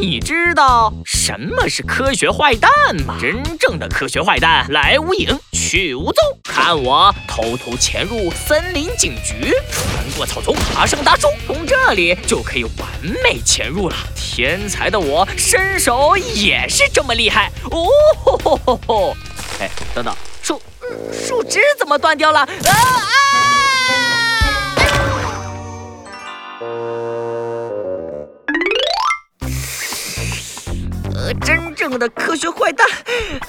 你知道什么是科学坏蛋吗？真正的科学坏蛋来无影去无踪，看我偷偷潜入森林警局，穿过草丛，爬上大树，从这里就可以完美潜入了。天才的我，身手也是这么厉害哦！吼吼吼吼！哎，等等，树树枝怎么断掉了？啊啊！真正的科学坏蛋，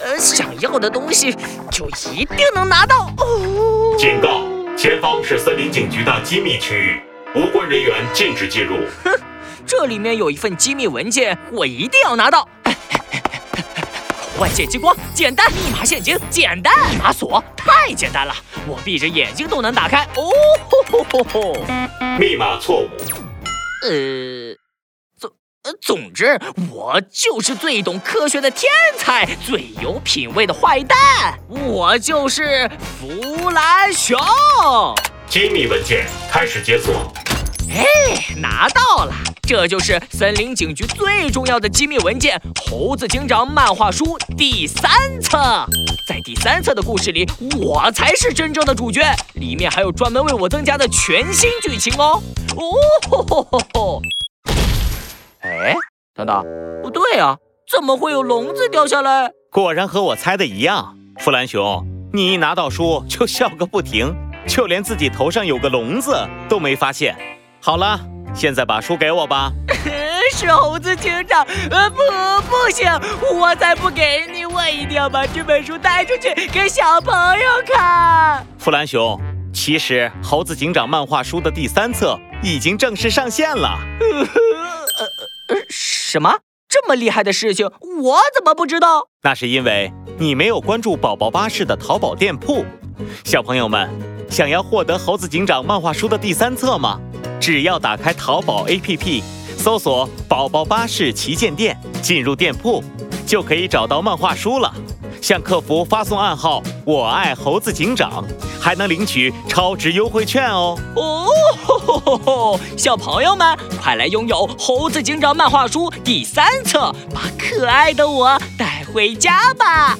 呃，想要的东西就一定能拿到。哦！警告，前方是森林警局的机密区域，无关人员禁止进入。哼，这里面有一份机密文件，我一定要拿到。外界激光，简单；密码陷阱，简单；密码锁，太简单了，我闭着眼睛都能打开。哦吼吼吼！密码错误。呃。总之，我就是最懂科学的天才，最有品味的坏蛋。我就是弗兰熊。机密文件开始解锁。哎，拿到了，这就是森林警局最重要的机密文件——猴子警长漫画书第三册。在第三册的故事里，我才是真正的主角。里面还有专门为我增加的全新剧情哦。哦吼吼吼吼！哎，等等，不对啊，怎么会有笼子掉下来？果然和我猜的一样，弗兰熊，你一拿到书就笑个不停，就连自己头上有个笼子都没发现。好了，现在把书给我吧。是猴子警长，呃，不，不行，我才不给你，我一定要把这本书带出去给小朋友看。弗兰熊，其实猴子警长漫画书的第三册已经正式上线了。什么这么厉害的事情，我怎么不知道？那是因为你没有关注宝宝巴士的淘宝店铺。小朋友们，想要获得猴子警长漫画书的第三册吗？只要打开淘宝 APP，搜索“宝宝巴士旗舰店”，进入店铺，就可以找到漫画书了。向客服发送暗号“我爱猴子警长”，还能领取超值优惠券哦！哦，小朋友们，快来拥有《猴子警长》漫画书第三册，把可爱的我带回家吧！